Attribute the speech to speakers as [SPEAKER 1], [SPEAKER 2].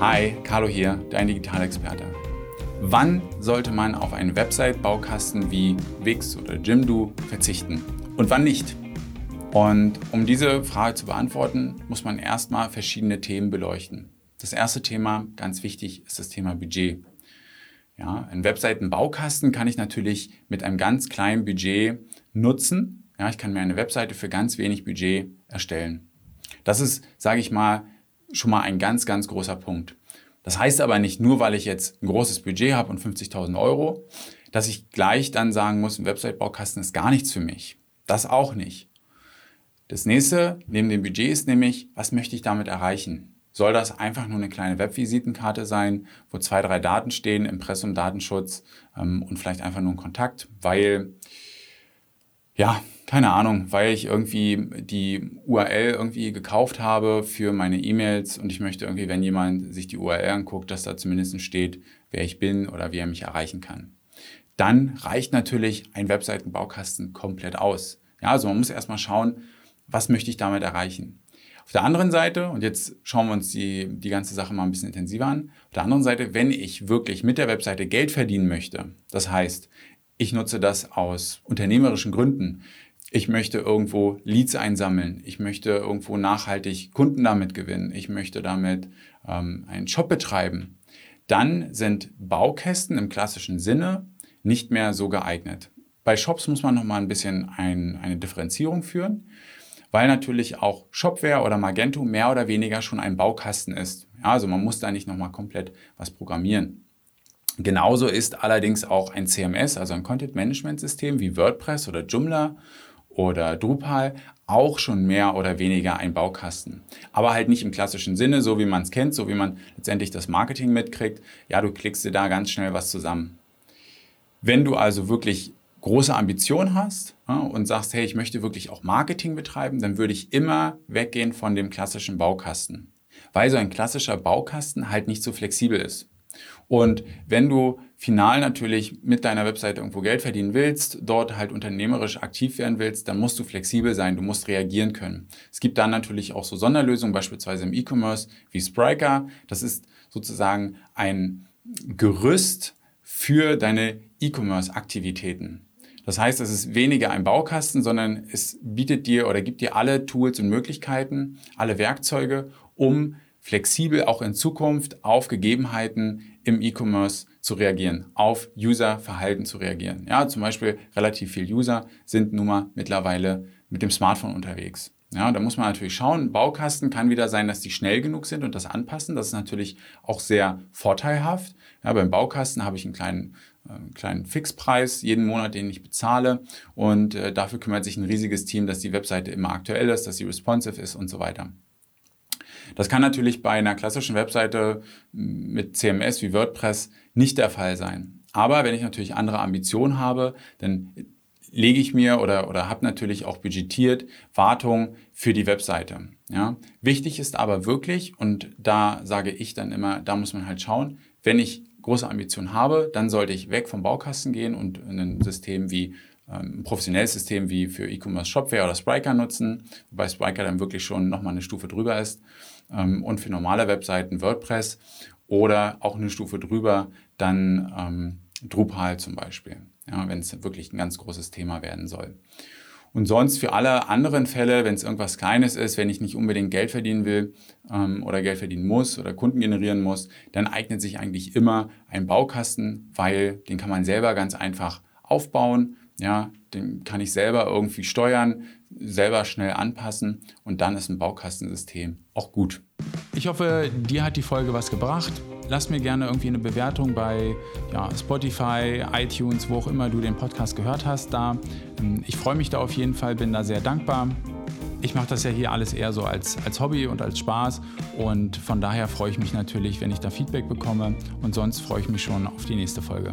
[SPEAKER 1] Hi, Carlo hier, dein Digitalexperte. Wann sollte man auf einen Website-Baukasten wie Wix oder Jimdo verzichten und wann nicht? Und um diese Frage zu beantworten, muss man erstmal verschiedene Themen beleuchten. Das erste Thema, ganz wichtig, ist das Thema Budget. Ja, einen Webseitenbaukasten kann ich natürlich mit einem ganz kleinen Budget nutzen. Ja, ich kann mir eine Webseite für ganz wenig Budget erstellen. Das ist, sage ich mal, schon mal ein ganz, ganz großer Punkt. Das heißt aber nicht nur, weil ich jetzt ein großes Budget habe und 50.000 Euro, dass ich gleich dann sagen muss, ein Website-Baukasten ist gar nichts für mich. Das auch nicht. Das nächste neben dem Budget ist nämlich, was möchte ich damit erreichen? soll das einfach nur eine kleine Webvisitenkarte sein, wo zwei, drei Daten stehen, Impressum, Datenschutz ähm, und vielleicht einfach nur ein Kontakt, weil, ja, keine Ahnung, weil ich irgendwie die URL irgendwie gekauft habe für meine E-Mails und ich möchte irgendwie, wenn jemand sich die URL anguckt, dass da zumindest steht, wer ich bin oder wie er mich erreichen kann. Dann reicht natürlich ein Webseitenbaukasten komplett aus. Ja, also man muss erstmal schauen, was möchte ich damit erreichen. Auf der anderen Seite, und jetzt schauen wir uns die, die ganze Sache mal ein bisschen intensiver an, auf der anderen Seite, wenn ich wirklich mit der Webseite Geld verdienen möchte, das heißt, ich nutze das aus unternehmerischen Gründen, ich möchte irgendwo Leads einsammeln, ich möchte irgendwo nachhaltig Kunden damit gewinnen, ich möchte damit ähm, einen Shop betreiben, dann sind Baukästen im klassischen Sinne nicht mehr so geeignet. Bei Shops muss man nochmal ein bisschen ein, eine Differenzierung führen weil natürlich auch Shopware oder Magento mehr oder weniger schon ein Baukasten ist. Ja, also man muss da nicht nochmal komplett was programmieren. Genauso ist allerdings auch ein CMS, also ein Content Management System wie WordPress oder Joomla oder Drupal auch schon mehr oder weniger ein Baukasten. Aber halt nicht im klassischen Sinne, so wie man es kennt, so wie man letztendlich das Marketing mitkriegt. Ja, du klickst dir da ganz schnell was zusammen. Wenn du also wirklich große Ambition hast ja, und sagst, hey, ich möchte wirklich auch Marketing betreiben, dann würde ich immer weggehen von dem klassischen Baukasten. Weil so ein klassischer Baukasten halt nicht so flexibel ist. Und wenn du final natürlich mit deiner Webseite irgendwo Geld verdienen willst, dort halt unternehmerisch aktiv werden willst, dann musst du flexibel sein, du musst reagieren können. Es gibt dann natürlich auch so Sonderlösungen, beispielsweise im E-Commerce wie Spriker. Das ist sozusagen ein Gerüst für deine E-Commerce-Aktivitäten. Das heißt, es ist weniger ein Baukasten, sondern es bietet dir oder gibt dir alle Tools und Möglichkeiten, alle Werkzeuge, um flexibel auch in Zukunft auf Gegebenheiten im E-Commerce zu reagieren, auf User-Verhalten zu reagieren. Ja, zum Beispiel relativ viele User sind nun mal mittlerweile mit dem Smartphone unterwegs. Ja, da muss man natürlich schauen. Baukasten kann wieder sein, dass die schnell genug sind und das anpassen. Das ist natürlich auch sehr vorteilhaft. Ja, beim Baukasten habe ich einen kleinen einen kleinen Fixpreis jeden Monat, den ich bezahle. Und äh, dafür kümmert sich ein riesiges Team, dass die Webseite immer aktuell ist, dass sie responsive ist und so weiter. Das kann natürlich bei einer klassischen Webseite mit CMS wie WordPress nicht der Fall sein. Aber wenn ich natürlich andere Ambitionen habe, dann lege ich mir oder, oder habe natürlich auch budgetiert Wartung für die Webseite. Ja? Wichtig ist aber wirklich, und da sage ich dann immer, da muss man halt schauen, wenn ich große Ambitionen habe, dann sollte ich weg vom Baukasten gehen und ein System wie ein professionelles System wie für E-Commerce Shopware oder Spriker nutzen, wobei Spriker dann wirklich schon nochmal eine Stufe drüber ist. Ähm, und für normale Webseiten WordPress oder auch eine Stufe drüber dann ähm, Drupal zum Beispiel, ja, wenn es wirklich ein ganz großes Thema werden soll. Und sonst für alle anderen Fälle, wenn es irgendwas Kleines ist, wenn ich nicht unbedingt Geld verdienen will ähm, oder Geld verdienen muss oder Kunden generieren muss, dann eignet sich eigentlich immer ein Baukasten, weil den kann man selber ganz einfach aufbauen. Ja, den kann ich selber irgendwie steuern, selber schnell anpassen und dann ist ein Baukastensystem auch gut.
[SPEAKER 2] Ich hoffe, dir hat die Folge was gebracht. Lass mir gerne irgendwie eine Bewertung bei ja, Spotify, iTunes, wo auch immer du den Podcast gehört hast. Da. Ähm, ich freue mich da auf jeden Fall, bin da sehr dankbar. Ich mache das ja hier alles eher so als, als Hobby und als Spaß und von daher freue ich mich natürlich, wenn ich da Feedback bekomme und sonst freue ich mich schon auf die nächste Folge.